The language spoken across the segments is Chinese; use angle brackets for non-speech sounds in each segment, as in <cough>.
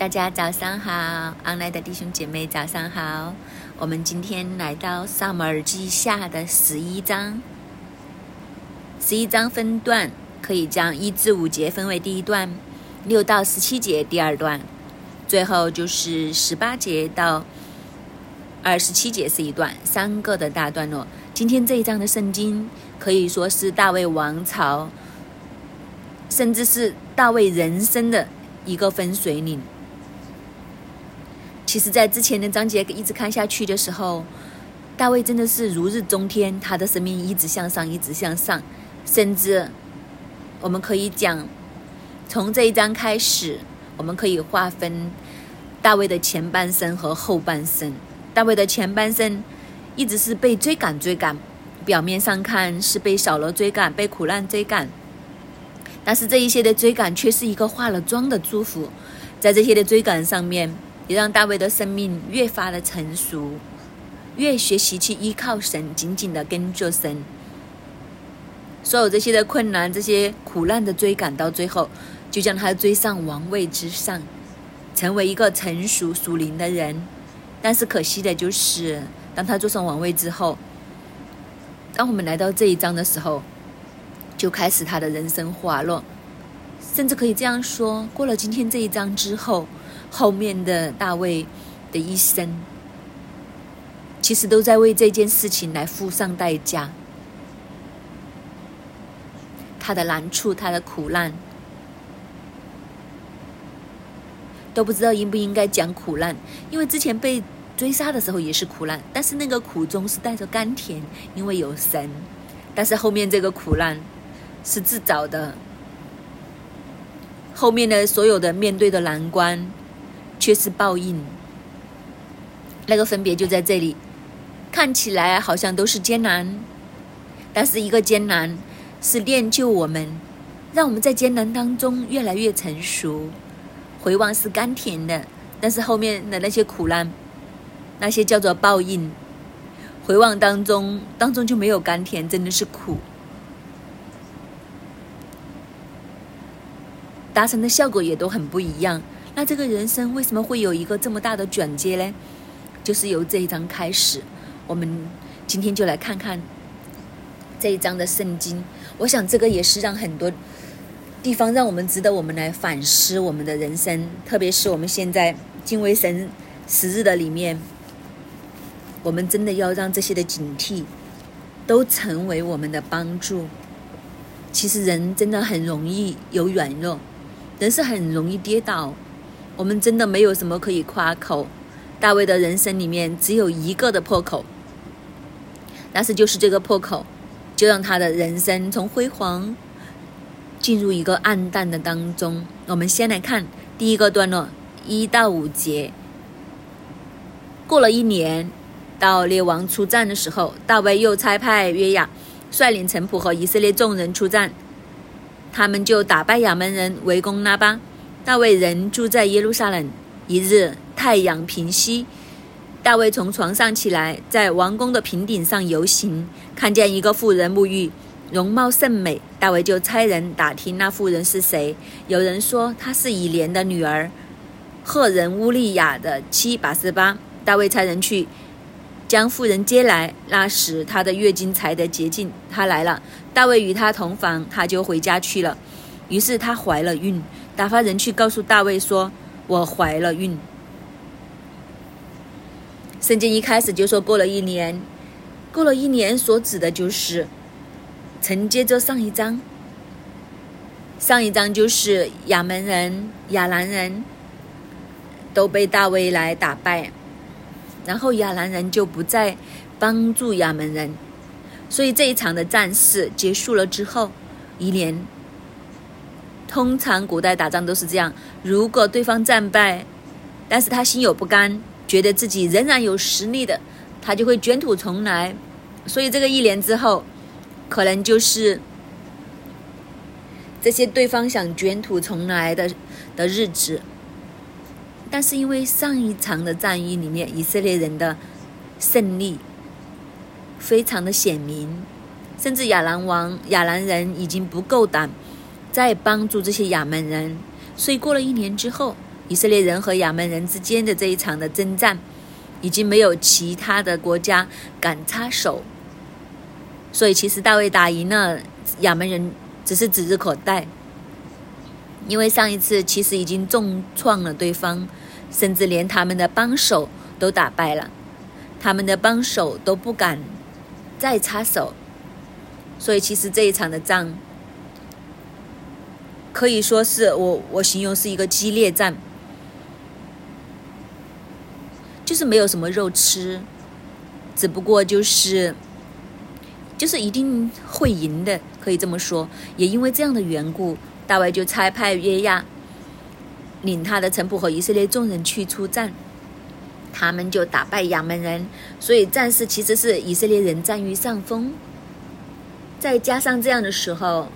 大家早上好，online 的弟兄姐妹早上好。我们今天来到萨姆尔记下的十一章，十一章分段可以将一至五节分为第一段，六到十七节第二段，最后就是十八节到二十七节是一段，三个的大段落。今天这一章的圣经可以说是大卫王朝，甚至是大卫人生的一个分水岭。其实，在之前的章节一直看下去的时候，大卫真的是如日中天，他的生命一直向上，一直向上，甚至我们可以讲，从这一章开始，我们可以划分大卫的前半生和后半生。大卫的前半生一直是被追赶，追赶，表面上看是被扫罗追赶，被苦难追赶，但是这一些的追赶却是一个化了妆的祝福，在这些的追赶上面。也让大卫的生命越发的成熟，越学习去依靠神，紧紧的跟着神。所有这些的困难、这些苦难的追赶，到最后就将他追上王位之上，成为一个成熟属灵的人。但是可惜的就是，当他坐上王位之后，当我们来到这一章的时候，就开始他的人生滑落，甚至可以这样说：过了今天这一章之后。后面的大卫的一生，其实都在为这件事情来付上代价。他的难处，他的苦难，都不知道应不应该讲苦难，因为之前被追杀的时候也是苦难，但是那个苦中是带着甘甜，因为有神。但是后面这个苦难是自找的，后面的所有的面对的难关。却是报应，那个分别就在这里。看起来好像都是艰难，但是一个艰难是练就我们，让我们在艰难当中越来越成熟。回望是甘甜的，但是后面的那些苦难，那些叫做报应。回望当中，当中就没有甘甜，真的是苦，达成的效果也都很不一样。那这个人生为什么会有一个这么大的转接呢？就是由这一章开始，我们今天就来看看这一章的圣经。我想这个也是让很多地方让我们值得我们来反思我们的人生，特别是我们现在敬畏神时日的里面，我们真的要让这些的警惕都成为我们的帮助。其实人真的很容易有软弱，人是很容易跌倒。我们真的没有什么可以夸口。大卫的人生里面只有一个的破口，但是就是这个破口，就让他的人生从辉煌进入一个暗淡的当中。我们先来看第一个段落，一到五节。过了一年，到列王出战的时候，大卫又差派约雅率领臣仆和以色列众人出战，他们就打败亚门人，围攻拉巴。大卫人住在耶路撒冷。一日，太阳平息，大卫从床上起来，在王宫的平顶上游行，看见一个妇人沐浴，容貌甚美。大卫就差人打听那妇人是谁。有人说她是以莲的女儿，赫人乌利亚的妻拔示巴。大卫差人去将妇人接来。那时她的月经才得洁净。她来了，大卫与她同房，她就回家去了。于是她怀了孕。打发人去告诉大卫说：“我怀了孕。”圣经一开始就说过了一年，过了一年所指的就是承接着上一章。上一章就是亚门人、亚兰人都被大卫来打败，然后亚兰人就不再帮助亚门人，所以这一场的战事结束了之后，一年。通常古代打仗都是这样，如果对方战败，但是他心有不甘，觉得自己仍然有实力的，他就会卷土重来。所以这个一年之后，可能就是这些对方想卷土重来的的日子。但是因为上一场的战役里面，以色列人的胜利非常的显明，甚至亚兰王、亚兰人已经不够胆。在帮助这些亚门人，所以过了一年之后，以色列人和亚门人之间的这一场的征战，已经没有其他的国家敢插手，所以其实大卫打赢了亚门人，只是指日可待。因为上一次其实已经重创了对方，甚至连他们的帮手都打败了，他们的帮手都不敢再插手，所以其实这一场的仗可以说是我我形容是一个激烈战。就是没有什么肉吃，只不过就是，就是一定会赢的，可以这么说。也因为这样的缘故，大卫就差派约亚领他的臣仆和以色列众人去出战，他们就打败亚门人，所以战事其实是以色列人占于上风。再加上这样的时候，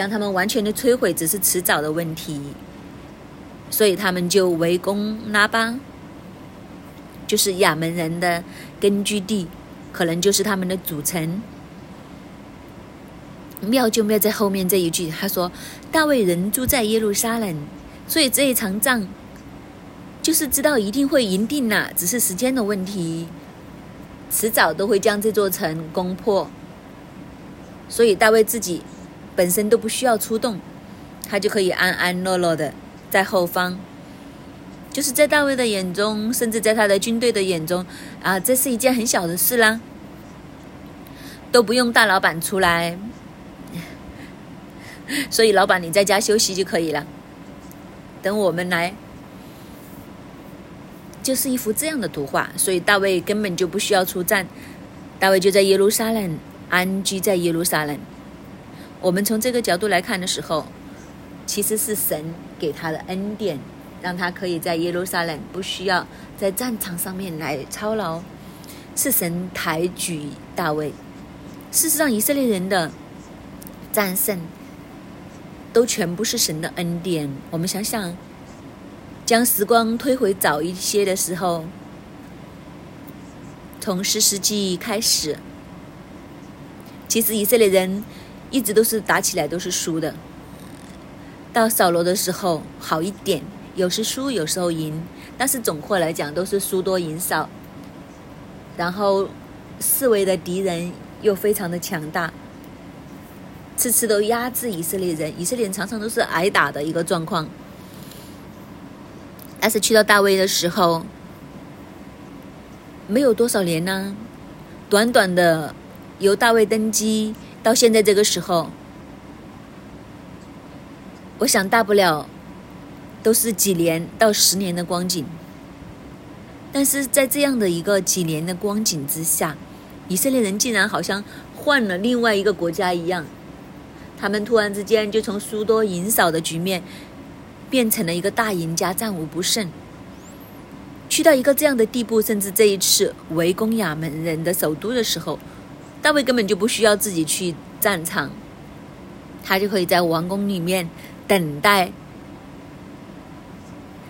将他们完全的摧毁只是迟早的问题，所以他们就围攻拉巴。就是亚门人的根据地，可能就是他们的主城。妙就妙在后面这一句，他说：“大卫人住在耶路撒冷，所以这一场仗就是知道一定会赢定了，只是时间的问题，迟早都会将这座城攻破。所以大卫自己本身都不需要出动，他就可以安安乐乐的在后方。”就是在大卫的眼中，甚至在他的军队的眼中，啊，这是一件很小的事啦，都不用大老板出来，<laughs> 所以老板你在家休息就可以了，等我们来，就是一幅这样的图画。所以大卫根本就不需要出战，大卫就在耶路撒冷安居在耶路撒冷。我们从这个角度来看的时候，其实是神给他的恩典。让他可以在耶路撒冷不需要在战场上面来操劳，是神抬举大卫。事实上，以色列人的战胜都全部是神的恩典。我们想想，将时光推回早一些的时候，从十世纪开始，其实以色列人一直都是打起来都是输的。到扫罗的时候好一点。有时输，有时候赢，但是总括来讲都是输多赢少。然后四围的敌人又非常的强大，次次都压制以色列人，以色列人常常都是挨打的一个状况。但是去到大卫的时候，没有多少年呢，短短的由大卫登基到现在这个时候，我想大不了。都是几年到十年的光景，但是在这样的一个几年的光景之下，以色列人竟然好像换了另外一个国家一样，他们突然之间就从输多赢少的局面，变成了一个大赢家，战无不胜，去到一个这样的地步，甚至这一次围攻亚门人的首都的时候，大卫根本就不需要自己去战场，他就可以在王宫里面等待。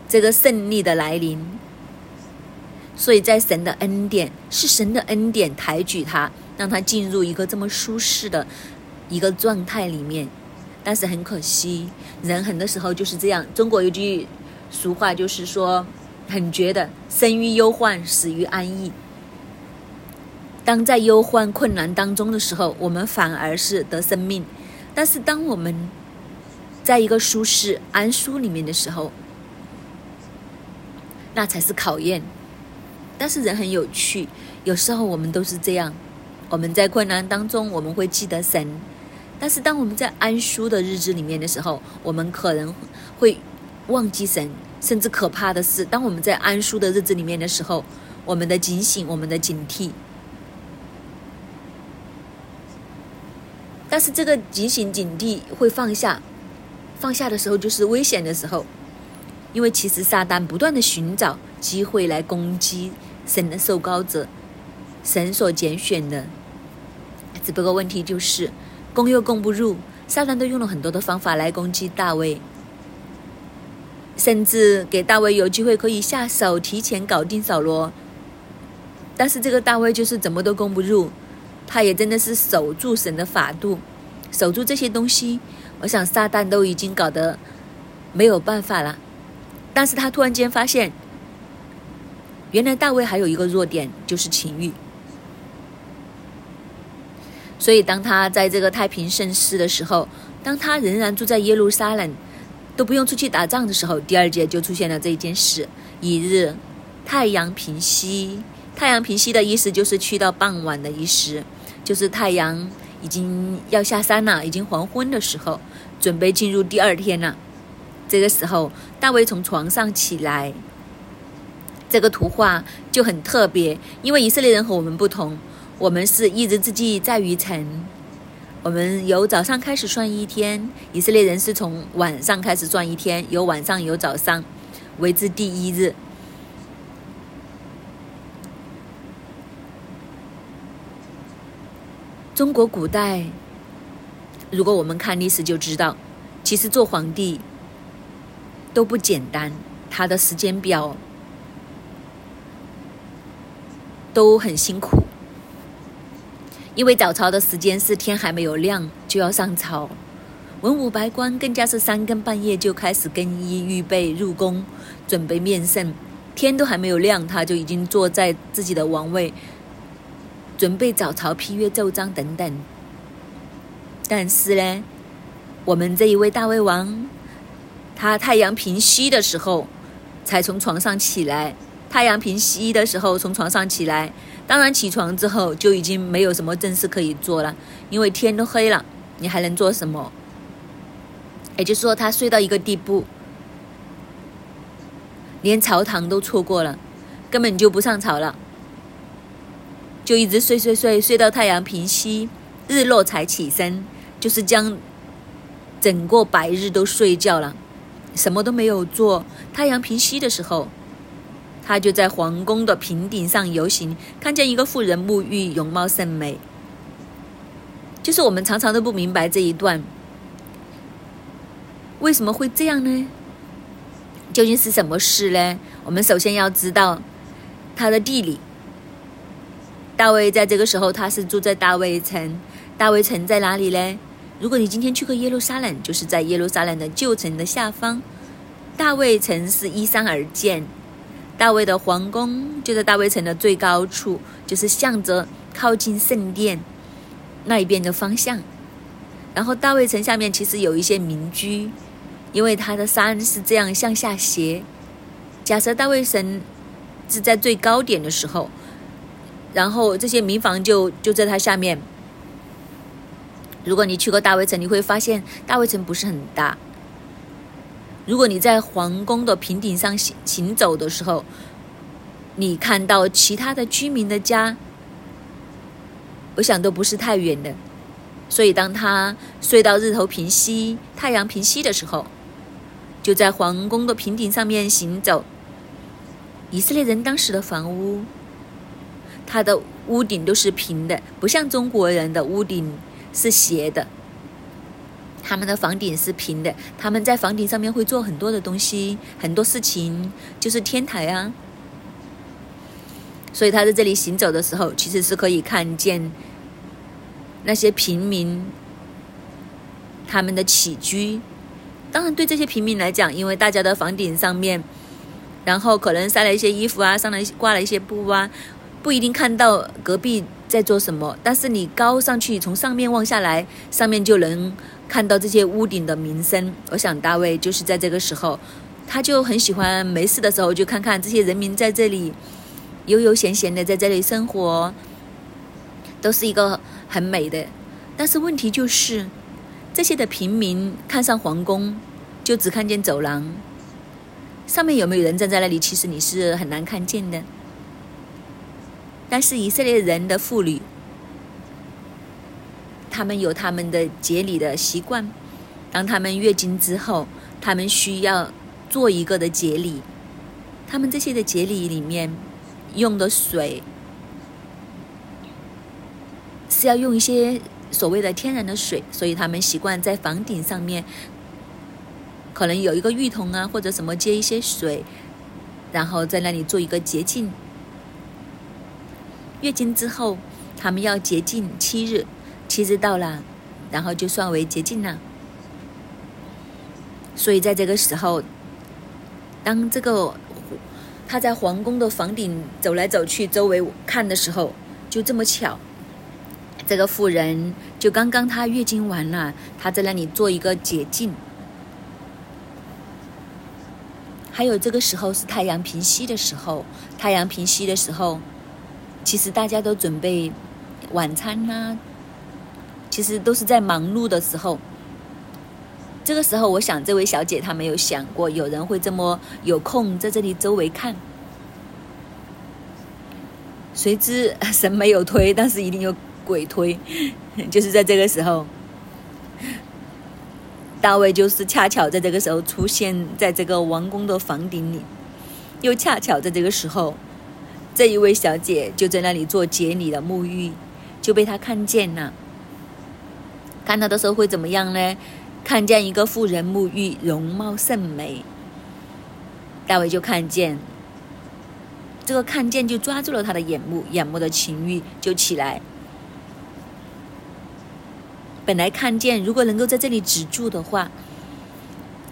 这个胜利的来临，所以在神的恩典是神的恩典抬举他，让他进入一个这么舒适的一个状态里面。但是很可惜，人很多时候就是这样。中国有句俗话，就是说很觉得生于忧患，死于安逸。当在忧患困难当中的时候，我们反而是得生命；但是当我们在一个舒适安舒里面的时候，那才是考验，但是人很有趣，有时候我们都是这样。我们在困难当中，我们会记得神；但是当我们在安舒的日子里面的时候，我们可能会忘记神。甚至可怕的是，当我们在安舒的日子里面的时候，我们的警醒，我们的警惕。但是这个警醒警惕会放下，放下的时候就是危险的时候。因为其实撒旦不断的寻找机会来攻击神的受膏者，神所拣选的，只不过问题就是攻又攻不入。撒旦都用了很多的方法来攻击大卫，甚至给大卫有机会可以下手提前搞定扫罗，但是这个大卫就是怎么都攻不入，他也真的是守住神的法度，守住这些东西，我想撒旦都已经搞得没有办法了。但是他突然间发现，原来大卫还有一个弱点，就是情欲。所以当他在这个太平盛世的时候，当他仍然住在耶路撒冷，都不用出去打仗的时候，第二节就出现了这一件事：一日，太阳平息。太阳平息的意思就是去到傍晚的意思，就是太阳已经要下山了，已经黄昏的时候，准备进入第二天了。这个时候，大卫从床上起来。这个图画就很特别，因为以色列人和我们不同，我们是一日之计在于晨，我们由早上开始算一天，以色列人是从晚上开始算一天，有晚上有早上，为之第一日。中国古代，如果我们看历史就知道，其实做皇帝都不简单，他的时间表都很辛苦。因为早朝的时间是天还没有亮就要上朝，文武百官更加是三更半夜就开始更衣预备入宫，准备面圣，天都还没有亮，他就已经坐在自己的王位。准备早朝批阅奏章等等，但是呢，我们这一位大胃王，他太阳平西的时候才从床上起来。太阳平西的时候从床上起来，当然起床之后就已经没有什么正事可以做了，因为天都黑了，你还能做什么？也就是说，他睡到一个地步，连朝堂都错过了，根本就不上朝了。就一直睡睡睡睡到太阳平息，日落才起身，就是将整个白日都睡觉了，什么都没有做。太阳平息的时候，他就在皇宫的平顶上游行，看见一个妇人沐浴，容貌甚美。就是我们常常都不明白这一段为什么会这样呢？究竟是什么事呢？我们首先要知道它的地理。大卫在这个时候，他是住在大卫城。大卫城在哪里呢？如果你今天去过耶路撒冷，就是在耶路撒冷的旧城的下方。大卫城是依山而建，大卫的皇宫就在大卫城的最高处，就是向着靠近圣殿那一边的方向。然后大卫城下面其实有一些民居，因为它的山是这样向下斜。假设大卫城是在最高点的时候。然后这些民房就就在它下面。如果你去过大卫城，你会发现大卫城不是很大。如果你在皇宫的平顶上行行走的时候，你看到其他的居民的家，我想都不是太远的。所以当他睡到日头平西、太阳平西的时候，就在皇宫的平顶上面行走。以色列人当时的房屋。它的屋顶都是平的，不像中国人的屋顶是斜的。他们的房顶是平的，他们在房顶上面会做很多的东西，很多事情就是天台啊。所以他在这里行走的时候，其实是可以看见那些平民他们的起居。当然，对这些平民来讲，因为大家的房顶上面，然后可能晒了一些衣服啊，上了挂了一些布啊。不一定看到隔壁在做什么，但是你高上去，从上面望下来，上面就能看到这些屋顶的名声。我想大卫就是在这个时候，他就很喜欢没事的时候就看看这些人民在这里悠悠闲闲的在这里生活，都是一个很美的。但是问题就是，这些的平民看上皇宫，就只看见走廊，上面有没有人站在那里，其实你是很难看见的。但是以色列人的妇女，他们有他们的节礼的习惯。当他们月经之后，他们需要做一个的节礼。他们这些的节礼里面用的水是要用一些所谓的天然的水，所以他们习惯在房顶上面可能有一个浴桶啊，或者什么接一些水，然后在那里做一个洁净。月经之后，他们要洁净七日，七日到了，然后就算为洁净了。所以在这个时候，当这个他在皇宫的房顶走来走去，周围看的时候，就这么巧，这个妇人就刚刚她月经完了，她在那里做一个洁净。还有这个时候是太阳平息的时候，太阳平息的时候，其实大家都准备晚餐呐，其实都是在忙碌的时候。这个时候，我想这位小姐她没有想过有人会这么有空在这里周围看。谁知神没有推，但是一定有鬼推，<laughs> 就是在这个时候。大卫就是恰巧在这个时候出现在这个王宫的房顶里，又恰巧在这个时候，这一位小姐就在那里做节礼的沐浴，就被他看见了。看到的时候会怎么样呢？看见一个妇人沐浴，容貌甚美。大卫就看见，这个看见就抓住了他的眼目，眼目的情欲就起来。本来看见，如果能够在这里止住的话，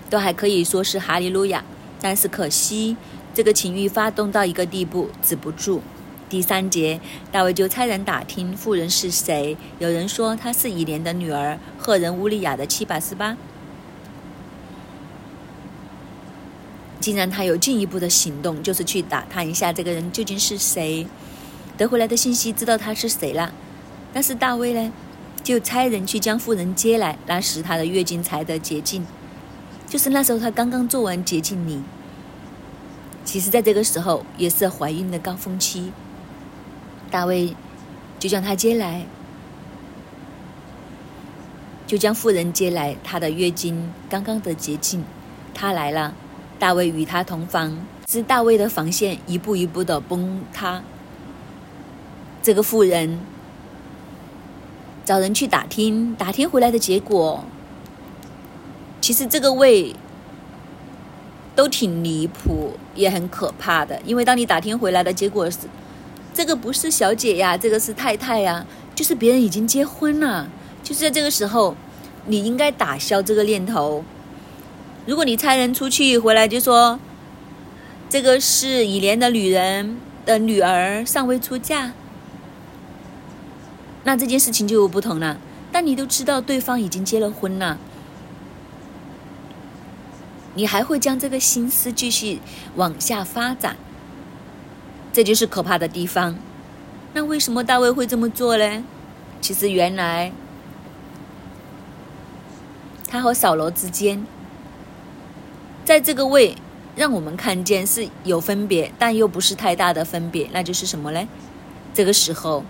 都还可以说是哈利路亚。但是可惜，这个情欲发动到一个地步，止不住。第三节，大卫就差人打听妇人是谁。有人说她是以莲的女儿，赫人乌利亚的七百四八。竟然他有进一步的行动，就是去打探一下这个人究竟是谁。得回来的信息知道他是谁了，但是大卫呢？就差人去将妇人接来，那时他的月经才得洁净。就是那时候他刚刚做完洁净礼。其实，在这个时候也是怀孕的高峰期。大卫就将她接来，就将妇人接来，她的月经刚刚的洁净。她来了，大卫与她同房，是大卫的防线一步一步的崩塌。这个妇人。找人去打听，打听回来的结果，其实这个位都挺离谱，也很可怕的。因为当你打听回来的结果是，这个不是小姐呀，这个是太太呀，就是别人已经结婚了。就是在这个时候，你应该打消这个念头。如果你差人出去回来就说，这个是以莲的女人的女儿，尚未出嫁。那这件事情就不同了。但你都知道对方已经结了婚了，你还会将这个心思继续往下发展，这就是可怕的地方。那为什么大卫会这么做呢？其实原来他和扫罗之间，在这个位让我们看见是有分别，但又不是太大的分别。那就是什么呢？这个时候。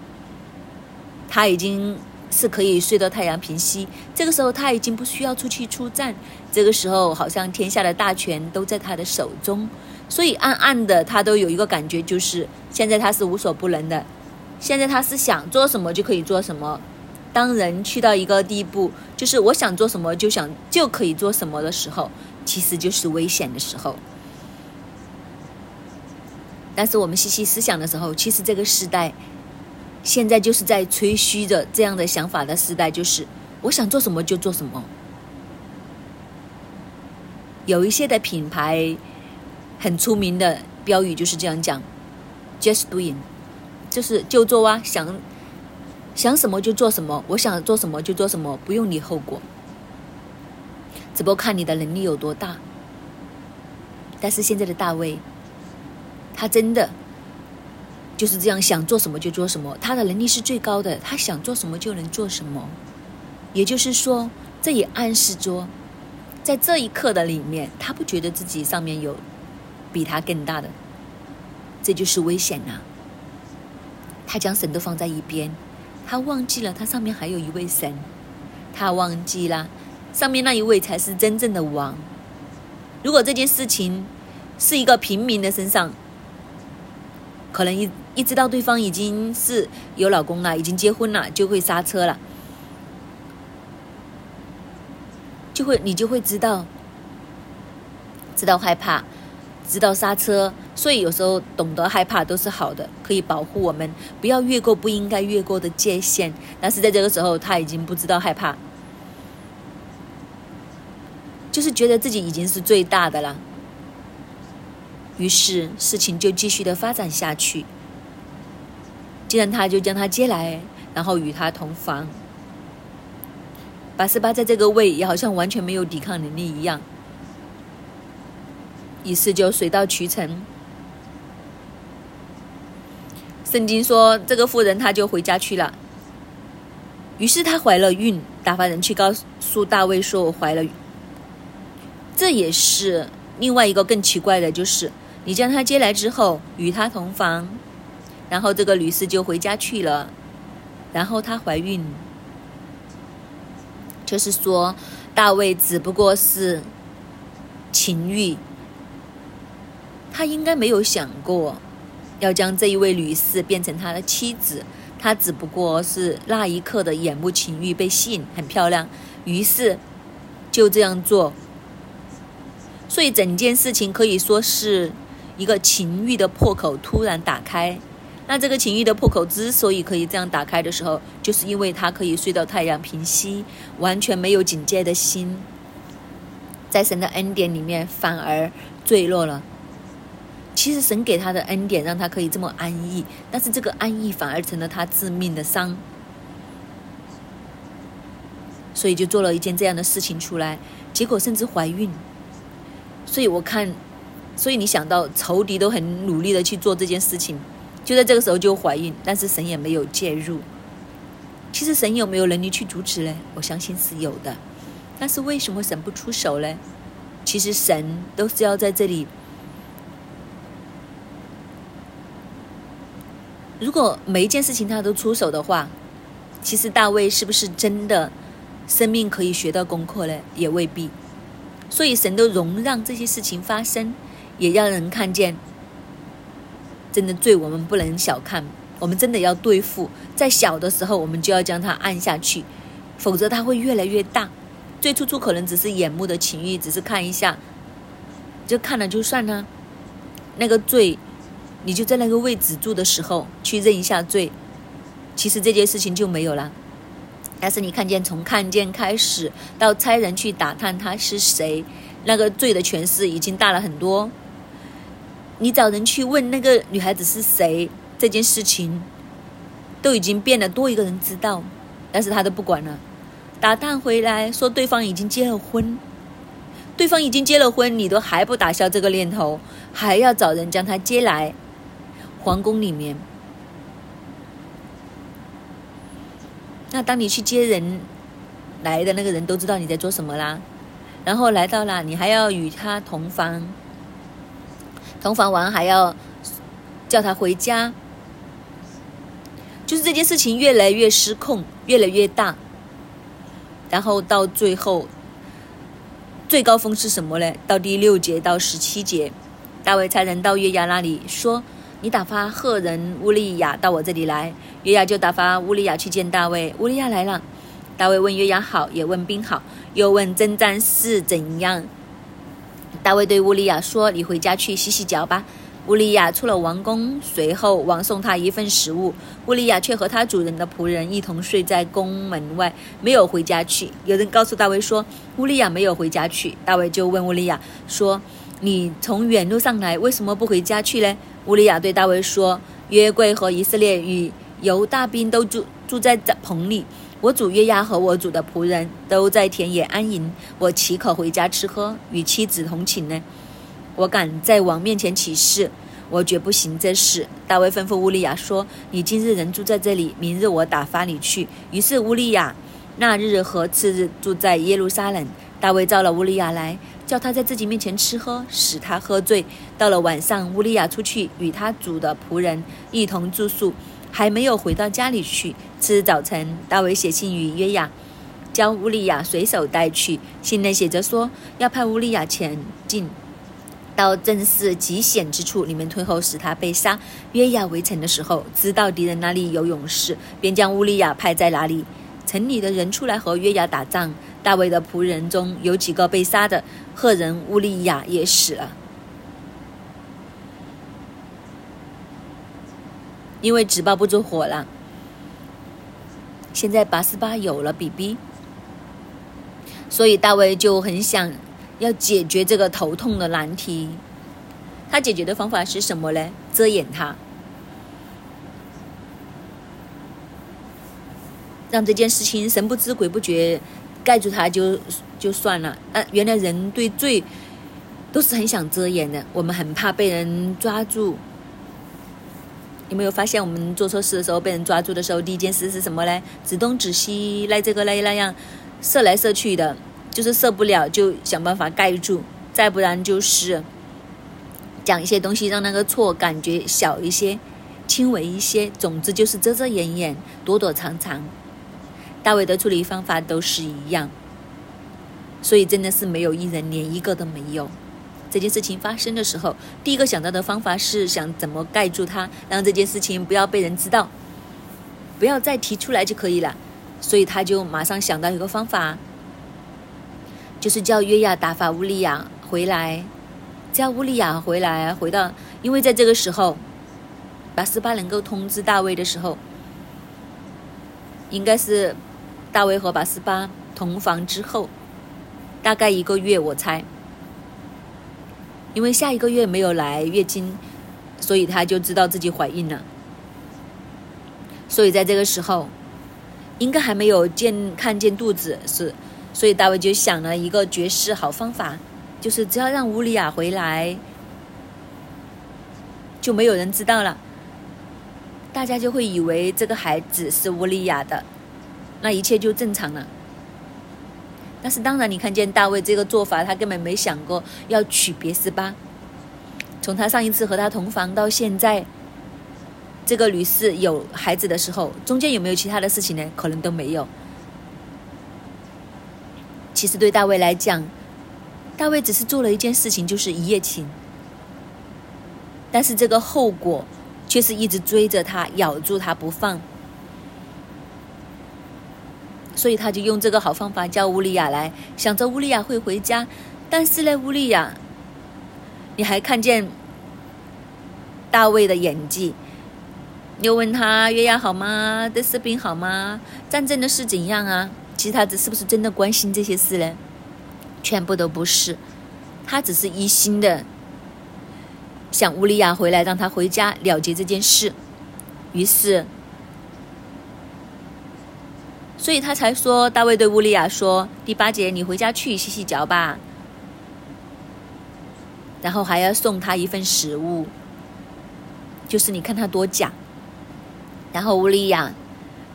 他已经是可以睡到太阳平息，这个时候他已经不需要出去出战，这个时候好像天下的大权都在他的手中，所以暗暗的他都有一个感觉，就是现在他是无所不能的，现在他是想做什么就可以做什么。当人去到一个地步，就是我想做什么就想就可以做什么的时候，其实就是危险的时候。但是我们细细思想的时候，其实这个时代。现在就是在吹嘘着这样的想法的时代，就是我想做什么就做什么。有一些的品牌很出名的标语就是这样讲：“Just doing”，就是就做啊，想想什么就做什么，我想做什么就做什么，不用理后果。只不过看你的能力有多大。但是现在的大卫，他真的。就是这样，想做什么就做什么。他的能力是最高的，他想做什么就能做什么。也就是说，这也暗示着，在这一刻的里面，他不觉得自己上面有比他更大的，这就是危险呐。他将神都放在一边，他忘记了他上面还有一位神，他忘记了上面那一位才是真正的王。如果这件事情是一个平民的身上，可能一一知道对方已经是有老公了，已经结婚了，就会刹车了，就会你就会知道，知道害怕，知道刹车，所以有时候懂得害怕都是好的，可以保护我们不要越过不应该越过的界限。但是在这个时候，他已经不知道害怕，就是觉得自己已经是最大的了。于是事情就继续的发展下去。既然他就将他接来，然后与他同房。八十八在这个位也好像完全没有抵抗能力一样，于是就水到渠成。圣经说这个妇人她就回家去了。于是她怀了孕，打发人去告诉大卫说：“我怀了。”这也是另外一个更奇怪的，就是你将她接来之后与她同房，然后这个女士就回家去了，然后她怀孕。就是说，大卫只不过是情欲，他应该没有想过要将这一位女士变成他的妻子，他只不过是那一刻的眼目情欲被吸引，很漂亮，于是就这样做。所以整件事情可以说是一个情欲的破口突然打开。那这个情欲的破口之所以可以这样打开的时候，就是因为他可以睡到太阳平息，完全没有警戒的心，在神的恩典里面反而坠落了。其实神给他的恩典让他可以这么安逸，但是这个安逸反而成了他致命的伤，所以就做了一件这样的事情出来，结果甚至怀孕。所以我看，所以你想到仇敌都很努力的去做这件事情。就在这个时候就怀孕，但是神也没有介入。其实神有没有能力去阻止呢？我相信是有的。但是为什么神不出手呢？其实神都是要在这里。如果每一件事情他都出手的话，其实大卫是不是真的生命可以学到功课呢？也未必。所以神都容让这些事情发生，也让人看见。真的罪，我们不能小看。我们真的要对付，在小的时候，我们就要将它按下去，否则它会越来越大。最初初可能只是眼目的情欲，只是看一下，就看了就算了。那个罪，你就在那个位置住的时候去认一下罪，其实这件事情就没有了。但是你看见，从看见开始到差人去打探他是谁，那个罪的诠释已经大了很多。你找人去问那个女孩子是谁，这件事情都已经变得多一个人知道，但是他都不管了。打探回来说对方已经结了婚，对方已经结了婚，你都还不打消这个念头，还要找人将他接来皇宫里面。那当你去接人来的那个人都知道你在做什么啦，然后来到了，你还要与他同房。同房完还要叫他回家，就是这件事情越来越失控，越来越大，然后到最后最高峰是什么呢？到第六节到十七节，大卫差人到约押那里说：“你打发赫人乌利亚到我这里来。”约押就打发乌利亚去见大卫。乌利亚来了，大卫问约押好，也问兵好，又问征战事怎样。大卫对乌利亚说：“你回家去洗洗脚吧。”乌利亚出了王宫，随后王送他一份食物。乌利亚却和他主人的仆人一同睡在宫门外，没有回家去。有人告诉大卫说：“乌利亚没有回家去。”大卫就问乌利亚说：“你从远路上来，为什么不回家去呢？”乌利亚对大卫说：“约柜和以色列与犹大兵都住住在棚里。”我主约押和我主的仆人都在田野安营，我岂可回家吃喝，与妻子同寝呢？我敢在王面前起誓，我绝不行这事。大卫吩咐乌利亚说：“你今日仍住在这里，明日我打发你去。”于是乌利亚那日和次日住在耶路撒冷。大卫召了乌利亚来，叫他在自己面前吃喝，使他喝醉。到了晚上，乌利亚出去与他主的仆人一同住宿。还没有回到家里去。次日早晨，大卫写信与约雅，将乌利亚随手带去。信内写着说，要派乌利亚前进，到正是极险之处，里面退后，使他被杀。约雅围城的时候，知道敌人那里有勇士，便将乌利亚派在哪里。城里的人出来和约雅打仗，大卫的仆人中有几个被杀的，赫人乌利亚也死了。因为纸包不住火了，现在八十八有了 BB，所以大卫就很想要解决这个头痛的难题。他解决的方法是什么呢？遮掩他，让这件事情神不知鬼不觉盖住他就就算了。啊，原来人对罪都是很想遮掩的，我们很怕被人抓住。有没有发现，我们做错事的时候被人抓住的时候，第一件事是什么呢？指东指西，赖这个赖那样，射来射去的，就是射不了，就想办法盖住；再不然就是讲一些东西，让那个错感觉小一些、轻微一些。总之就是遮遮掩掩、躲躲藏藏。大卫的处理方法都是一样，所以真的是没有一人，连一个都没有。这件事情发生的时候，第一个想到的方法是想怎么盖住它，让这件事情不要被人知道，不要再提出来就可以了。所以他就马上想到一个方法，就是叫约亚打发乌利亚回来，叫乌利亚回来，回到，因为在这个时候，八十八能够通知大卫的时候，应该是大卫和八十八同房之后，大概一个月，我猜。因为下一个月没有来月经，所以她就知道自己怀孕了。所以在这个时候，应该还没有见看见肚子是，所以大卫就想了一个绝世好方法，就是只要让乌利亚回来，就没有人知道了，大家就会以为这个孩子是乌利亚的，那一切就正常了。但是当然，你看见大卫这个做法，他根本没想过要娶别斯巴。从他上一次和他同房到现在，这个女士有孩子的时候，中间有没有其他的事情呢？可能都没有。其实对大卫来讲，大卫只是做了一件事情，就是一夜情。但是这个后果却是一直追着他，咬住他不放。所以他就用这个好方法叫乌利亚来，想着乌利亚会回家。但是呢，乌利亚，你还看见大卫的演技？又问他约押好吗？的士兵好吗？战争的事怎样啊？其实他这是不是真的关心这些事呢？全部都不是，他只是一心的想乌利亚回来，让他回家了结这件事。于是。所以他才说，大卫对乌利亚说：“第八节，你回家去洗洗脚吧。”然后还要送他一份食物，就是你看他多假。然后乌利亚，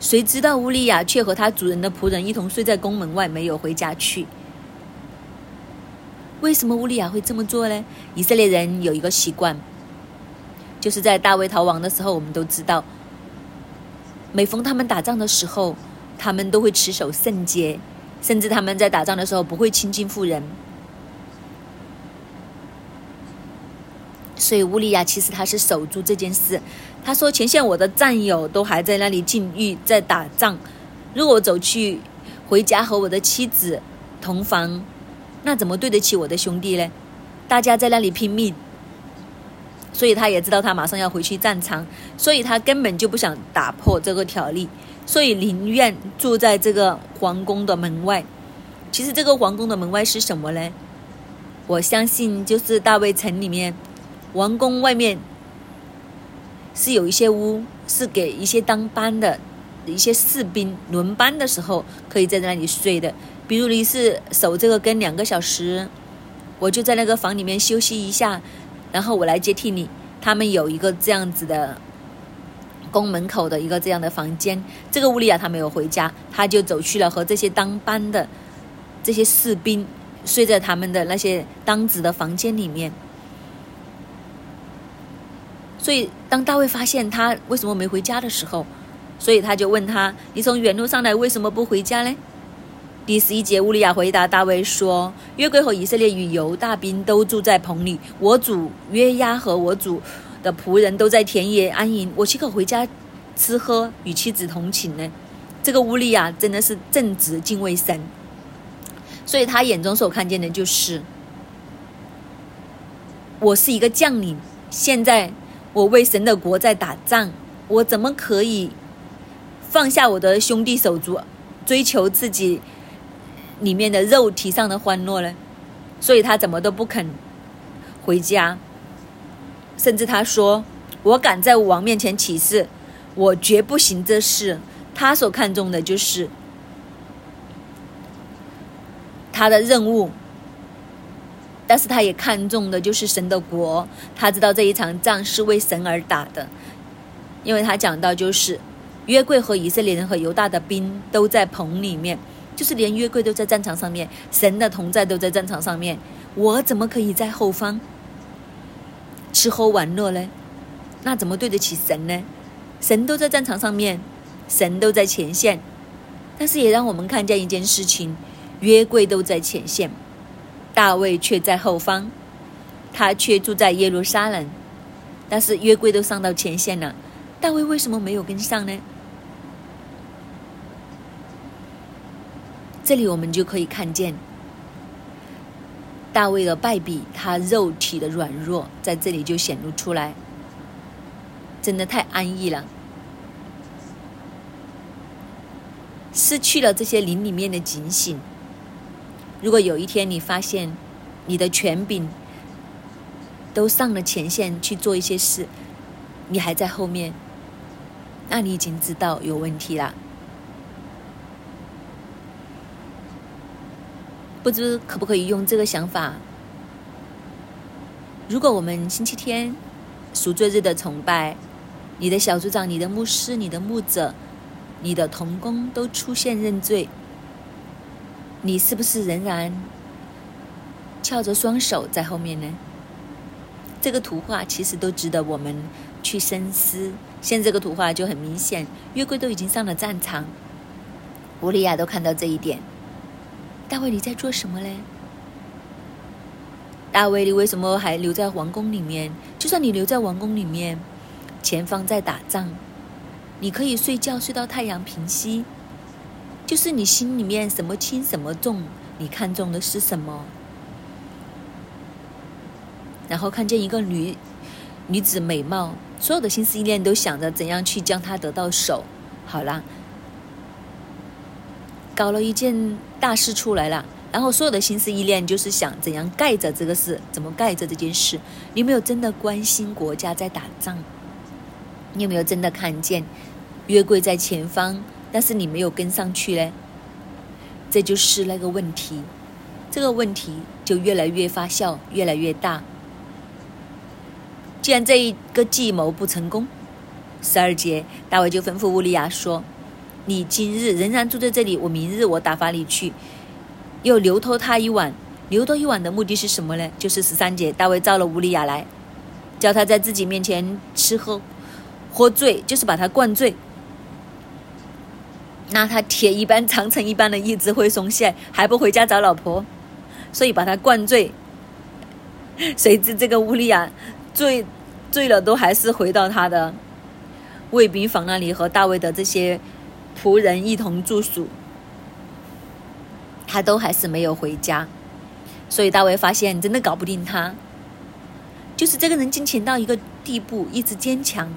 谁知道乌利亚却和他主人的仆人一同睡在宫门外，没有回家去。为什么乌利亚会这么做呢？以色列人有一个习惯，就是在大卫逃亡的时候，我们都知道，每逢他们打仗的时候。他们都会持守圣洁，甚至他们在打仗的时候不会亲近妇人。所以乌利亚其实他是守住这件事。他说：“前线我的战友都还在那里禁欲，在打仗。如果我走去回家和我的妻子同房，那怎么对得起我的兄弟呢？大家在那里拼命，所以他也知道他马上要回去战场，所以他根本就不想打破这个条例。”所以宁愿住在这个皇宫的门外。其实这个皇宫的门外是什么呢？我相信就是大卫城里面，王宫外面是有一些屋，是给一些当班的一些士兵轮班的时候可以在那里睡的。比如你是守这个跟两个小时，我就在那个房里面休息一下，然后我来接替你。他们有一个这样子的。宫门口的一个这样的房间，这个乌利亚他没有回家，他就走去了和这些当班的这些士兵睡在他们的那些当值的房间里面。所以当大卫发现他为什么没回家的时候，所以他就问他：“你从远路上来为什么不回家呢？”第十一节，乌利亚回答大卫说：“约柜和以色列与犹大兵都住在棚里，我主约押和我主。”的仆人都在田野安营，我岂可回家吃喝与妻子同寝呢？这个乌利亚真的是正直敬畏神，所以他眼中所看见的就是，我是一个将领，现在我为神的国在打仗，我怎么可以放下我的兄弟手足，追求自己里面的肉体上的欢乐呢？所以他怎么都不肯回家。甚至他说：“我敢在武王面前起誓，我绝不行这事。”他所看重的就是他的任务，但是他也看重的就是神的国。他知道这一场仗是为神而打的，因为他讲到就是约柜和以色列人和犹大的兵都在棚里面，就是连约柜都在战场上面，神的同在都在战场上面，我怎么可以在后方？吃喝玩乐呢？那怎么对得起神呢？神都在战场上面，神都在前线，但是也让我们看见一件事情：约柜都在前线，大卫却在后方，他却住在耶路撒冷。但是约柜都上到前线了，大卫为什么没有跟上呢？这里我们就可以看见。大卫的败笔，他肉体的软弱在这里就显露出来，真的太安逸了，失去了这些灵里面的警醒。如果有一天你发现你的权柄都上了前线去做一些事，你还在后面，那你已经知道有问题了。不知可不可以用这个想法？如果我们星期天赎罪日的崇拜，你的小组长、你的牧师、你的牧者、你的童工都出现认罪，你是不是仍然翘着双手在后面呢？这个图画其实都值得我们去深思。现在这个图画就很明显，约柜都已经上了战场，乌利亚都看到这一点。大卫，你在做什么嘞？大卫，你为什么还留在王宫里面？就算你留在王宫里面，前方在打仗，你可以睡觉睡到太阳平息。就是你心里面什么轻什么重，你看重的是什么？然后看见一个女女子美貌，所有的心思意念都想着怎样去将她得到手。好啦。搞了一件大事出来了，然后所有的心思意念就是想怎样盖着这个事，怎么盖着这件事？你有没有真的关心国家在打仗？你有没有真的看见约柜在前方，但是你没有跟上去嘞？这就是那个问题，这个问题就越来越发酵，越来越大。既然这一个计谋不成功，十二节大卫就吩咐乌利亚说。你今日仍然住在这里，我明日我打发你去，又留偷他一晚。留多一晚的目的是什么呢？就是十三节，大卫召了乌利亚来，叫他在自己面前吃喝，喝醉，就是把他灌醉。那他铁一般、长城一般的意志会松懈，还不回家找老婆，所以把他灌醉。谁知这个乌利亚醉醉了，都还是回到他的卫兵房那里和大卫的这些。仆人一同住宿，他都还是没有回家，所以大卫发现真的搞不定他，就是这个人金钱到一个地步，一直坚强，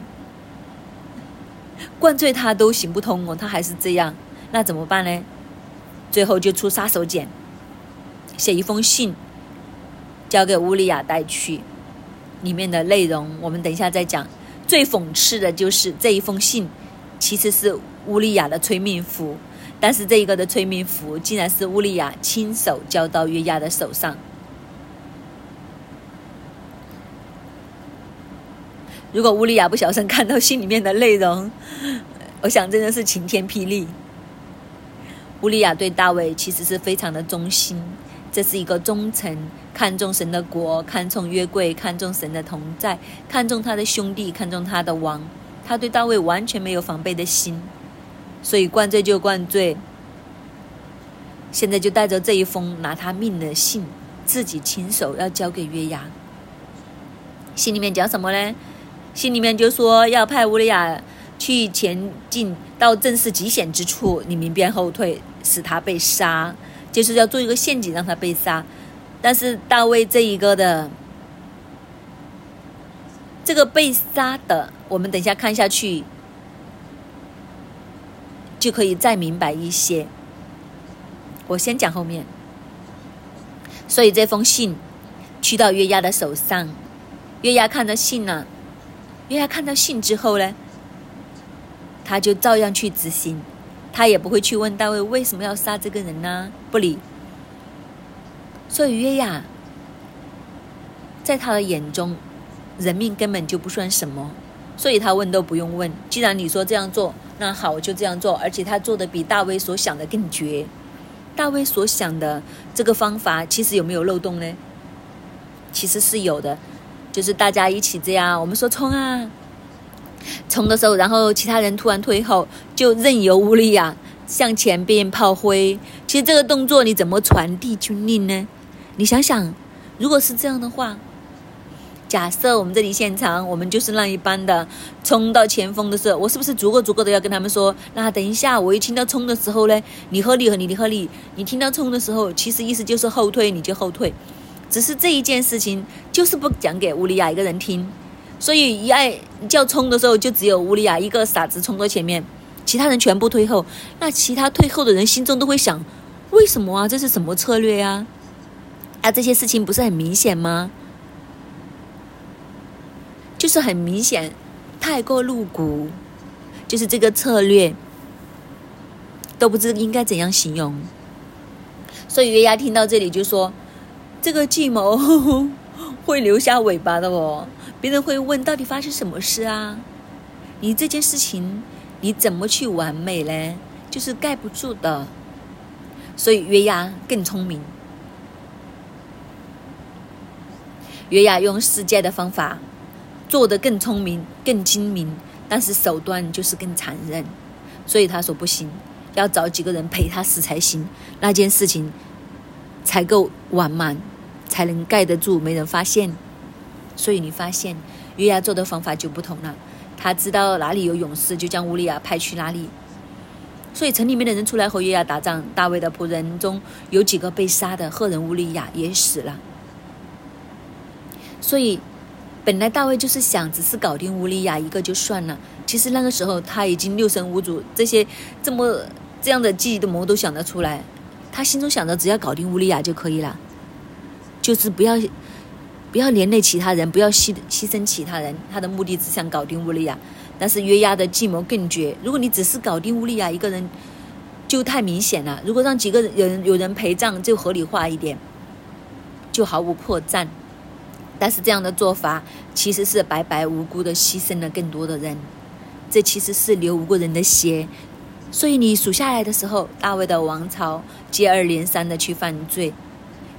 灌醉他都行不通哦，他还是这样，那怎么办呢？最后就出杀手锏，写一封信，交给乌利亚带去，里面的内容我们等一下再讲。最讽刺的就是这一封信，其实是。乌利亚的催命符，但是这一个的催命符竟然是乌利亚亲手交到约亚的手上。如果乌利亚不小心看到信里面的内容，<laughs> 我想真的是晴天霹雳。乌利亚对大卫其实是非常的忠心，这是一个忠臣，看重神的国，看重约柜，看重神的同在，看重他的兄弟，看重他的王，他对大卫完全没有防备的心。所以灌醉就灌醉，现在就带着这一封拿他命的信，自己亲手要交给约牙。信里面讲什么呢？信里面就说要派乌利亚去前进到正是极险之处，你明边后退，使他被杀，就是要做一个陷阱让他被杀。但是大卫这一个的这个被杀的，我们等一下看下去。就可以再明白一些。我先讲后面。所以这封信去到月牙的手上，月牙看到信了，月牙看到信之后呢，他就照样去执行，他也不会去问大卫为什么要杀这个人呢？不理。所以月牙在他的眼中，人命根本就不算什么，所以他问都不用问。既然你说这样做，那好，我就这样做。而且他做的比大卫所想的更绝。大卫所想的这个方法，其实有没有漏洞呢？其实是有的，就是大家一起这样，我们说冲啊，冲的时候，然后其他人突然退后，就任由乌利亚向前边炮灰。其实这个动作你怎么传递军令呢？你想想，如果是这样的话。假设我们这里现场，我们就是那一般的冲到前锋的时候，我是不是足够足够的要跟他们说？那等一下，我一听到冲的时候呢，你合理和你，你合理。你听到冲的时候，其实意思就是后退，你就后退。只是这一件事情就是不讲给乌利亚一个人听，所以一爱叫冲的时候，就只有乌利亚一个傻子冲到前面，其他人全部退后。那其他退后的人心中都会想：为什么啊？这是什么策略呀？啊，这些事情不是很明显吗？就是很明显，太过露骨，就是这个策略都不知应该怎样形容。所以月牙听到这里就说：“这个计谋 <laughs> 会留下尾巴的哦，别人会问到底发生什么事啊？你这件事情你怎么去完美呢？就是盖不住的。所以月牙更聪明，月牙用世界的方法。”做得更聪明、更精明，但是手段就是更残忍，所以他说不行，要找几个人陪他死才行，那件事情才够完满，才能盖得住，没人发现。所以你发现约押做的方法就不同了，他知道哪里有勇士，就将乌利亚派去哪里。所以城里面的人出来和约押打仗，大卫的仆人中有几个被杀的，赫人乌利亚也死了。所以。本来大卫就是想只是搞定乌利亚一个就算了，其实那个时候他已经六神无主，这些这么这样的计的谋都想得出来，他心中想着只要搞定乌利亚就可以了，就是不要不要连累其他人，不要牺牺牲其他人，他的目的只想搞定乌利亚。但是约押的计谋更绝，如果你只是搞定乌利亚一个人，就太明显了；如果让几个人有人有人陪葬，就合理化一点，就毫无破绽。但是这样的做法其实是白白无辜的牺牲了更多的人，这其实是流无辜人的血。所以你数下来的时候，大卫的王朝接二连三的去犯罪，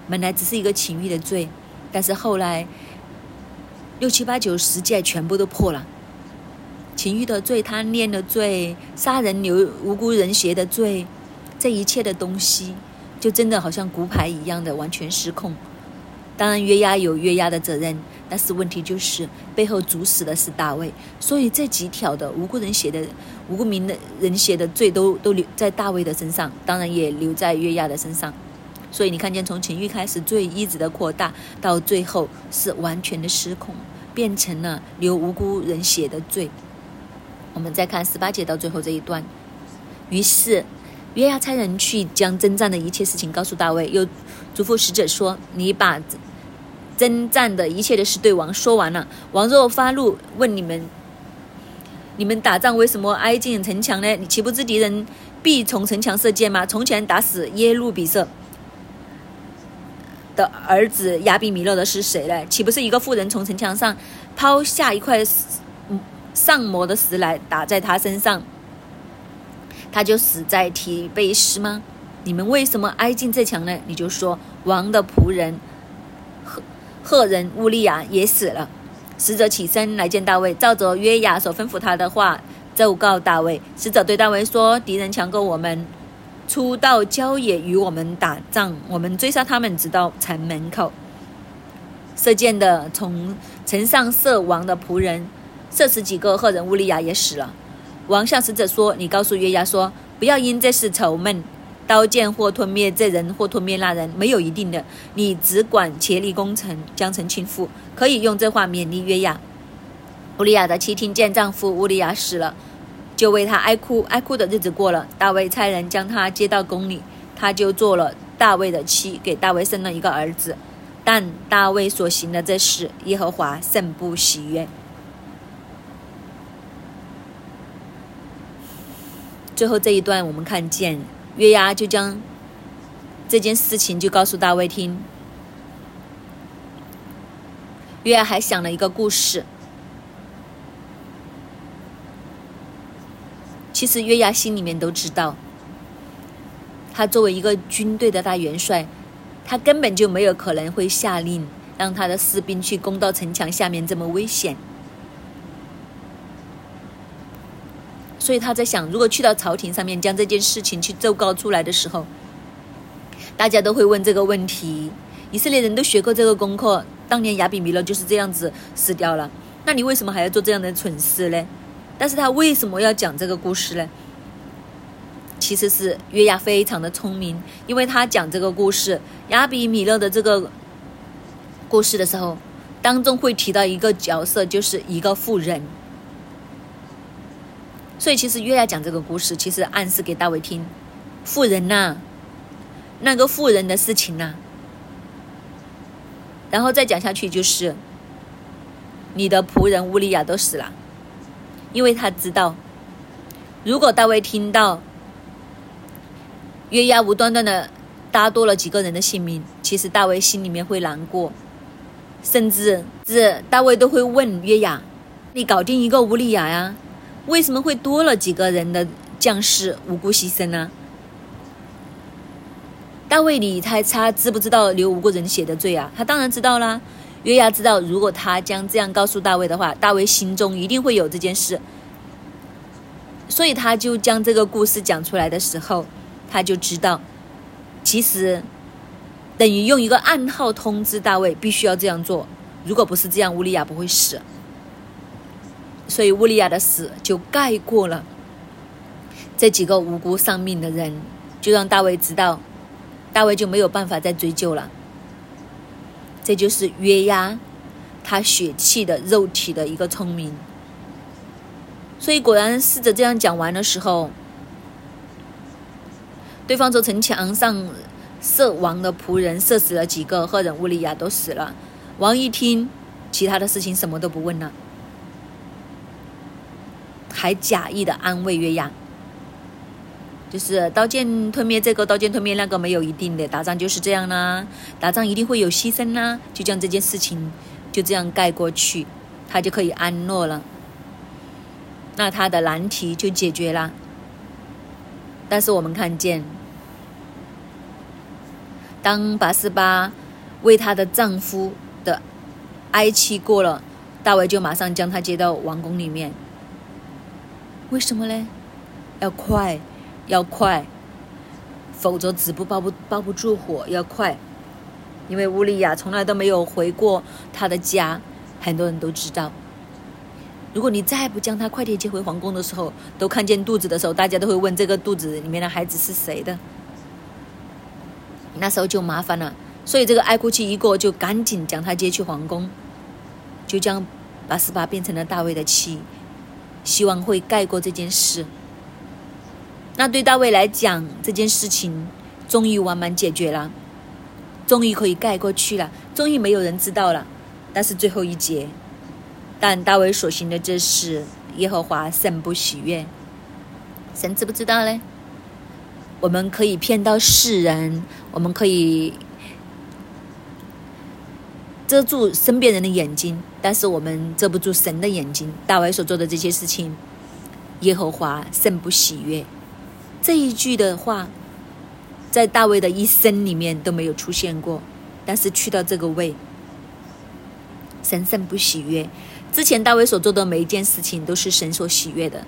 本来只是一个情欲的罪，但是后来六七八九十届全部都破了，情欲的罪、贪恋的罪、杀人流无辜人血的罪，这一切的东西就真的好像骨牌一样的完全失控。当然，约押有约押的责任，但是问题就是背后主使的是大卫，所以这几条的无辜人写的无辜名的人写的罪都都留在大卫的身上，当然也留在约押的身上。所以你看见从情欲开始罪一直的扩大，到最后是完全的失控，变成了留无辜人写的罪。我们再看十八节到最后这一段，于是约押差人去将征战的一切事情告诉大卫，又嘱咐使者说：“你把。”征战的一切的事对王说完了。王若发怒，问你们：你们打仗为什么挨近城墙呢？你岂不知敌人必从城墙射箭吗？从前打死耶路比色的儿子亚比米勒的是谁呢？岂不是一个妇人从城墙上抛下一块上磨的石来打在他身上，他就死在提贝斯吗？你们为什么挨近这墙呢？你就说王的仆人。赫赫人乌利亚也死了，使者起身来见大卫，照着约雅所吩咐他的话奏告大卫。使者对大卫说：“敌人强过我们，出到郊野与我们打仗，我们追杀他们，直到城门口。射箭的从城上射王的仆人，射死几个赫人乌利亚也死了。王向使者说：你告诉约雅说，不要因这事愁闷。”刀剑或吞灭这人，或吞灭那人，没有一定的。你只管竭力攻城，将城倾覆。可以用这话勉励约亚。乌利亚的妻听见丈夫乌利亚死了，就为他哀哭。哀哭的日子过了，大卫差人将他接到宫里，他就做了大卫的妻，给大卫生了一个儿子。但大卫所行的这事，耶和华甚不喜悦。最后这一段，我们看见约押就将这件事情就告诉大卫听。约押还想了一个故事。其实约押心里面都知道，他作为一个军队的大元帅，他根本就没有可能会下令让他的士兵去攻到城墙下面这么危险。所以他在想，如果去到朝廷上面将这件事情去奏告出来的时候，大家都会问这个问题。以色列人都学过这个功课，当年亚比米勒就是这样子死掉了，那你为什么还要做这样的蠢事呢？但是他为什么要讲这个故事呢？其实是约亚非常的聪明，因为他讲这个故事，亚比米勒的这个故事的时候，当中会提到一个角色，就是一个妇人。所以其实约亚讲这个故事，其实暗示给大卫听，富人呐，那个富人的事情呐，然后再讲下去就是，你的仆人乌利亚都死了。因为他知道，如果大卫听到约押无端端的搭多了几个人的性命，其实大卫心里面会难过，甚至是大卫都会问约押：“你搞定一个乌利亚呀？为什么会多了几个人的将士无辜牺牲呢？”大卫，你猜他知不知道流无辜人血的罪啊？他当然知道啦。约牙知道，如果他将这样告诉大卫的话，大卫心中一定会有这件事，所以他就将这个故事讲出来的时候，他就知道，其实等于用一个暗号通知大卫必须要这样做。如果不是这样，乌利亚不会死。所以乌利亚的死就盖过了这几个无辜丧命的人，就让大卫知道，大卫就没有办法再追究了。这就是约押，他血气的肉体的一个聪明。所以果然，试着这样讲完的时候，对方从城墙上射王的仆人射死了几个，赫人乌利亚都死了。王一听，其他的事情什么都不问了，还假意的安慰约押。就是刀剑吞灭这个，刀剑吞灭那个，没有一定的打仗就是这样啦。打仗一定会有牺牲啦，就将这件事情就这样盖过去，他就可以安乐了。那他的难题就解决了。但是我们看见，当拔斯巴为她的丈夫的哀戚过了，大卫就马上将她接到王宫里面。为什么呢？要快。要快，否则纸不包不包不住火。要快，因为乌利亚从来都没有回过他的家，很多人都知道。如果你再不将他快点接回皇宫的时候，都看见肚子的时候，大家都会问这个肚子里面的孩子是谁的，那时候就麻烦了。所以这个哀哭期一过，就赶紧将他接去皇宫，就将八十八变成了大卫的妻，希望会盖过这件事。那对大卫来讲，这件事情终于完满解决了，终于可以盖过去了，终于没有人知道了。但是最后一节，但大卫所行的这事，耶和华甚不喜悦。神知不知道呢？我们可以骗到世人，我们可以遮住身边人的眼睛，但是我们遮不住神的眼睛。大卫所做的这些事情，耶和华甚不喜悦。这一句的话，在大卫的一生里面都没有出现过，但是去到这个位，神圣不喜悦。之前大卫所做的每一件事情都是神所喜悦的，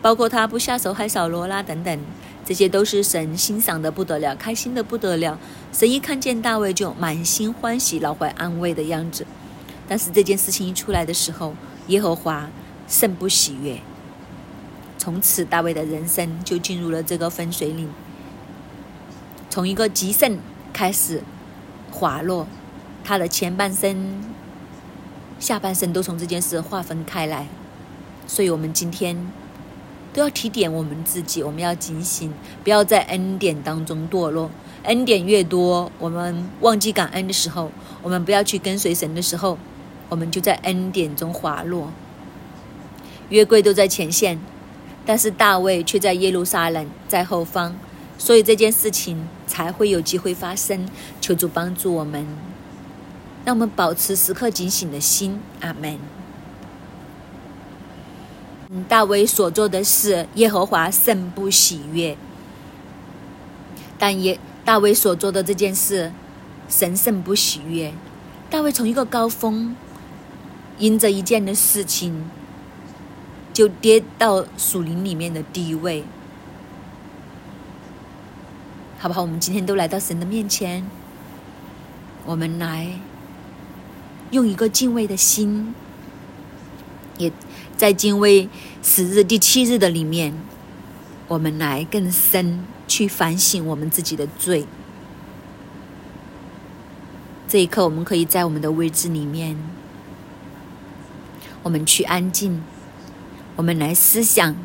包括他不下手害扫罗啦等等，这些都是神欣赏的不得了，开心的不得了。神一看见大卫就满心欢喜、老怀安慰的样子。但是这件事情一出来的时候，耶和华甚不喜悦。从此，大卫的人生就进入了这个分水岭，从一个极盛开始滑落，他的前半生、下半生都从这件事划分开来。所以，我们今天都要提点我们自己，我们要警醒，不要在恩典当中堕落。恩典越多，我们忘记感恩的时候，我们不要去跟随神的时候，我们就在恩典中滑落。约柜都在前线，但是大卫却在耶路撒冷在后方，所以这件事情才会有机会发生。求主帮助我们，让我们保持时刻警醒的心。阿门。大卫所做的事，耶和华甚不喜悦。但耶大卫所做的这件事，神甚不喜悦。大卫从一个高峰，因着一件的事情，就跌到树林里面的低位。好不好？我们今天都来到神的面前，我们来用一个敬畏的心，也。在敬畏十日第七日的里面，我们来更深去反省我们自己的罪。这一刻，我们可以在我们的位置里面，我们去安静，我们来思想。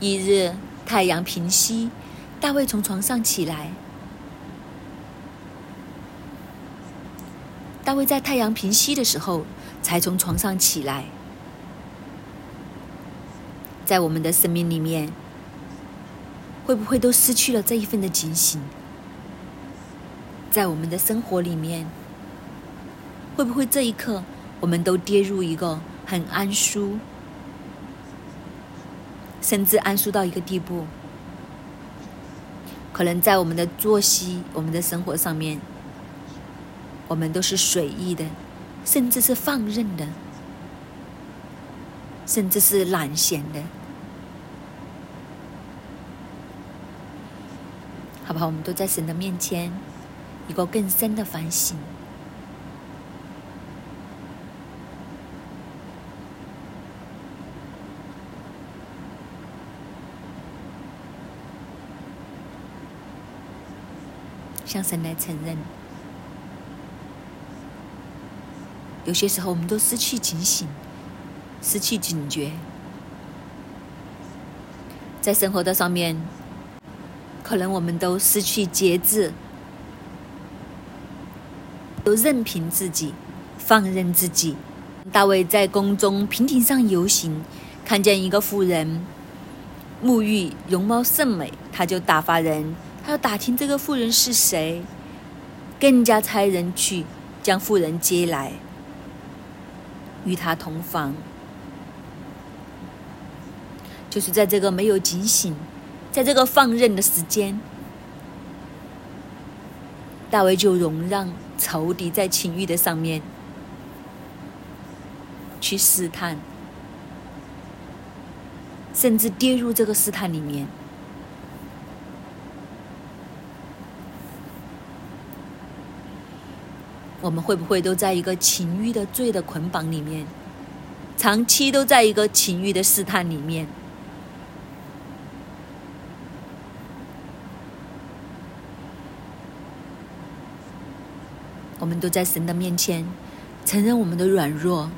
一日太阳平息，大卫从床上起来。大卫在太阳平息的时候才从床上起来。在我们的生命里面，会不会都失去了这一份的警醒？在我们的生活里面，会不会这一刻我们都跌入一个很安舒，甚至安舒到一个地步？可能在我们的作息、我们的生活上面。我们都是随意的，甚至是放任的，甚至是懒闲的，好不好？我们都在神的面前，一个更深的反省。向神来承认。有些时候，我们都失去警醒，失去警觉，在生活的上面，可能我们都失去节制，都任凭自己，放任自己。大卫在宫中平顶上游行，看见一个妇人沐浴，容貌甚美，他就打发人，他要打听这个妇人是谁，更加差人去将妇人接来。与他同房，就是在这个没有警醒，在这个放任的时间，大卫就容让仇敌在情欲的上面去试探，甚至跌入这个试探里面。我们会不会都在一个情欲的罪的捆绑里面，长期都在一个情欲的试探里面？我们都在神的面前承认我们的软弱，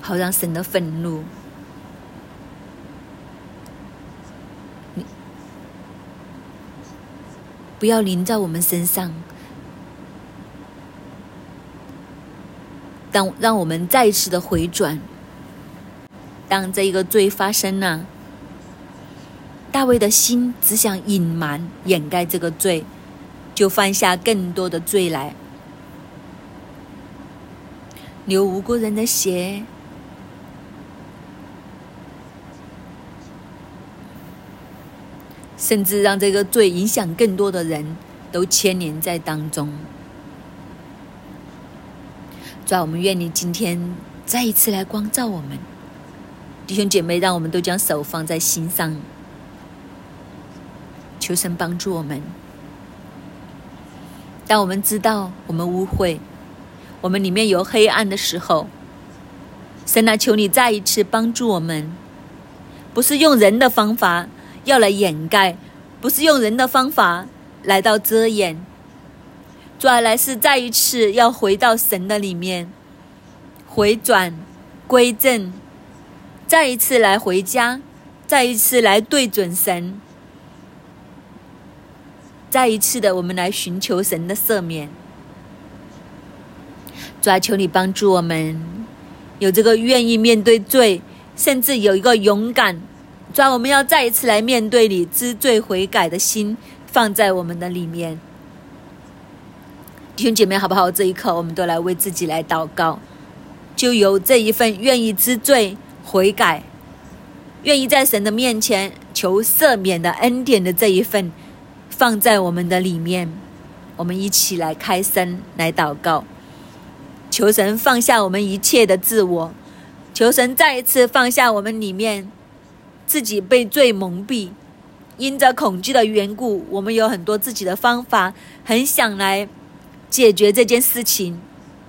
好让神的愤怒。不要淋在我们身上，当让我们再次的回转。当这一个罪发生了，大卫的心只想隐瞒、掩盖这个罪，就犯下更多的罪来，流无辜人的血。甚至让这个罪影响更多的人，都牵连在当中。主啊，我们愿你今天再一次来光照我们，弟兄姐妹，让我们都将手放在心上，求神帮助我们。当我们知道我们污秽，我们里面有黑暗的时候，神啊，求你再一次帮助我们，不是用人的方法。要来掩盖，不是用人的方法来到遮掩，主要来是再一次要回到神的里面，回转归正，再一次来回家，再一次来对准神，再一次的我们来寻求神的赦免。主啊，求你帮助我们，有这个愿意面对罪，甚至有一个勇敢。主啊，我们要再一次来面对你知罪悔改的心，放在我们的里面。弟兄姐妹，好不好？这一刻，我们都来为自己来祷告，就有这一份愿意知罪悔改，愿意在神的面前求赦免的恩典的这一份，放在我们的里面。我们一起来开声来祷告。求神放下我们一切的自我，求神再一次放下我们里面自己被罪蒙蔽，因着恐惧的缘故，我们有很多自己的方法，很想来解决这件事情。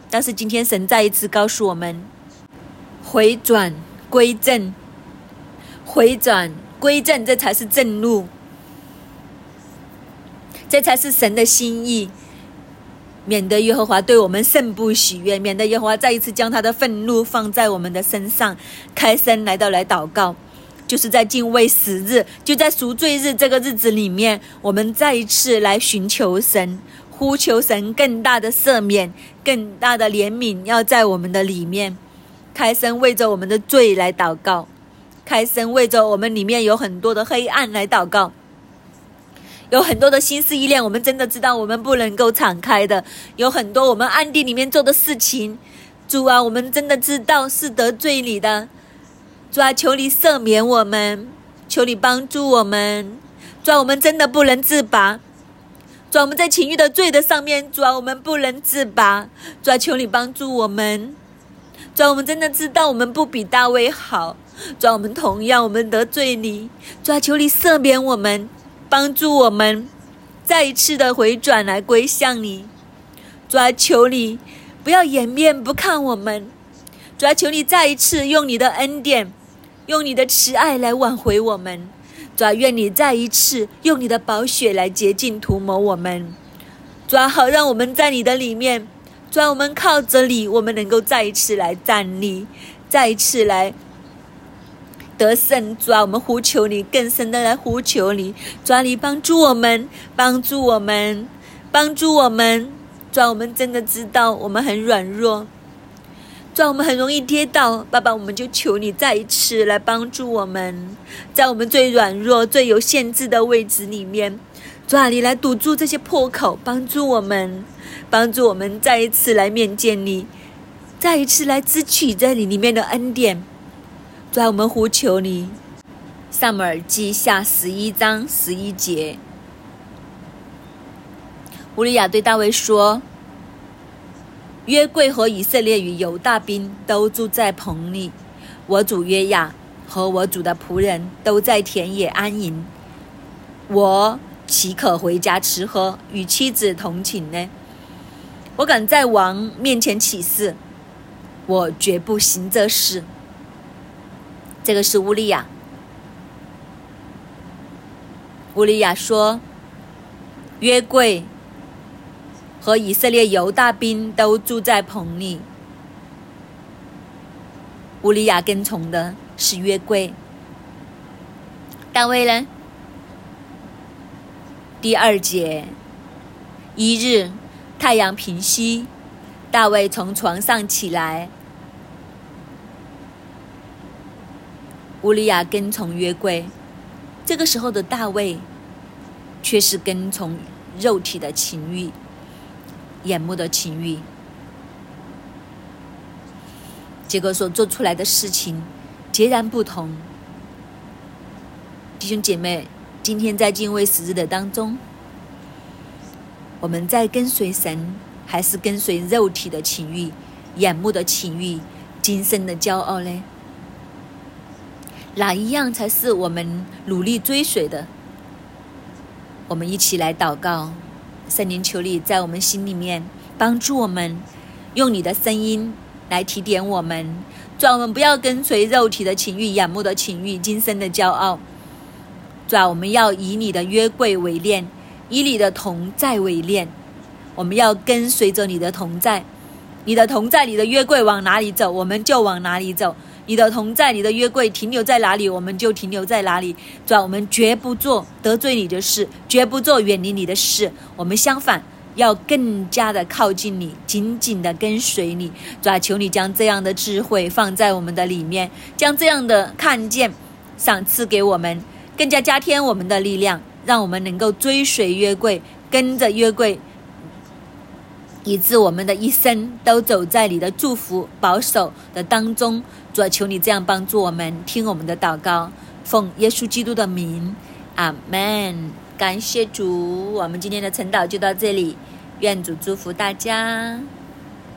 但是今天神再一次告诉我们：回转归正，回转归正，这才是正路，这才是神的心意。免得耶和华对我们甚不喜悦，免得耶和华再一次将他的愤怒放在我们的身上。开声来到来祷告，就是在敬畏死日，就在赎罪日这个日子里面，我们再一次来寻求神，呼求神更大的赦免、更大的怜悯，要在我们的里面。开声为着我们的罪来祷告，开声为着我们里面有很多的黑暗来祷告。有很多的心思意念，我们真的知道我们不能够敞开的。有很多我们暗地里面做的事情，主啊，我们真的知道是得罪你的。主啊，求你赦免我们，求你帮助我们。主啊，我们真的不能自拔。主啊，我们在情欲的罪的上面，主啊，我们不能自拔。主啊，求你帮助我们。主啊，我们真的知道我们不比大卫好。主啊，我们同样我们得罪你。主啊，求你赦免我们。帮助我们再一次的回转来归向你，主啊，求你不要掩面不看我们，主啊，求你再一次用你的恩典，用你的慈爱来挽回我们，主啊，愿你再一次用你的宝血来洁净涂抹我们，主啊，好让我们在你的里面，主啊，我们靠着你，我们能够再一次来站立，再一次来。得胜，主啊，我们呼求你，更深的来呼求你，主啊，你帮助我们，帮助我们，帮助我们，主啊，我们真的知道我们很软弱，主，我们很容易跌倒，爸爸，我们就求你再一次来帮助我们，在我们最软弱、最有限制的位置里面，主啊，你来堵住这些破口，帮助我们，帮助我们再一次来面见你，再一次来支取在你里面的恩典。在我们呼求你，《萨姆尔记下》十一章十一节，乌利亚对大卫说：“约柜和以色列与犹大兵都住在棚里，我主约亚和我主的仆人都在田野安营，我岂可回家吃喝，与妻子同寝呢？我敢在王面前起誓，我绝不行这事。”这个是乌利亚。乌利亚说：“约柜和以色列犹大兵都住在棚里。”乌利亚跟从的是约柜。大卫呢？第二节，一日太阳平息，大卫从床上起来。乌利亚跟从约柜，这个时候的大卫，却是跟从肉体的情欲、眼目的情欲，结果所做出来的事情截然不同。弟兄姐妹，今天在敬畏死日的当中，我们在跟随神，还是跟随肉体的情欲、眼目的情欲、今生的骄傲呢？哪一样才是我们努力追随的？我们一起来祷告，圣灵求你在我们心里面帮助我们，用你的声音来提点我们，叫我们不要跟随肉体的情欲、眼目的情欲、今生的骄傲。主啊，我们要以你的约柜为念，以你的同在为念，我们要跟随着你的同在，你的同在，你的约柜往哪里走，我们就往哪里走。你的同在，你的约柜停留在哪里，我们就停留在哪里。主啊，我们绝不做得罪你的事，绝不做远离你的事。我们相反，要更加的靠近你，紧紧的跟随你。主啊，求你将这样的智慧放在我们的里面，将这样的看见赏赐给我们，更加加添我们的力量，让我们能够追随约柜，跟着约柜。以致我们的一生都走在你的祝福保守的当中，主求你这样帮助我们，听我们的祷告，奉耶稣基督的名，阿门。感谢主，我们今天的晨祷就到这里，愿主祝福大家。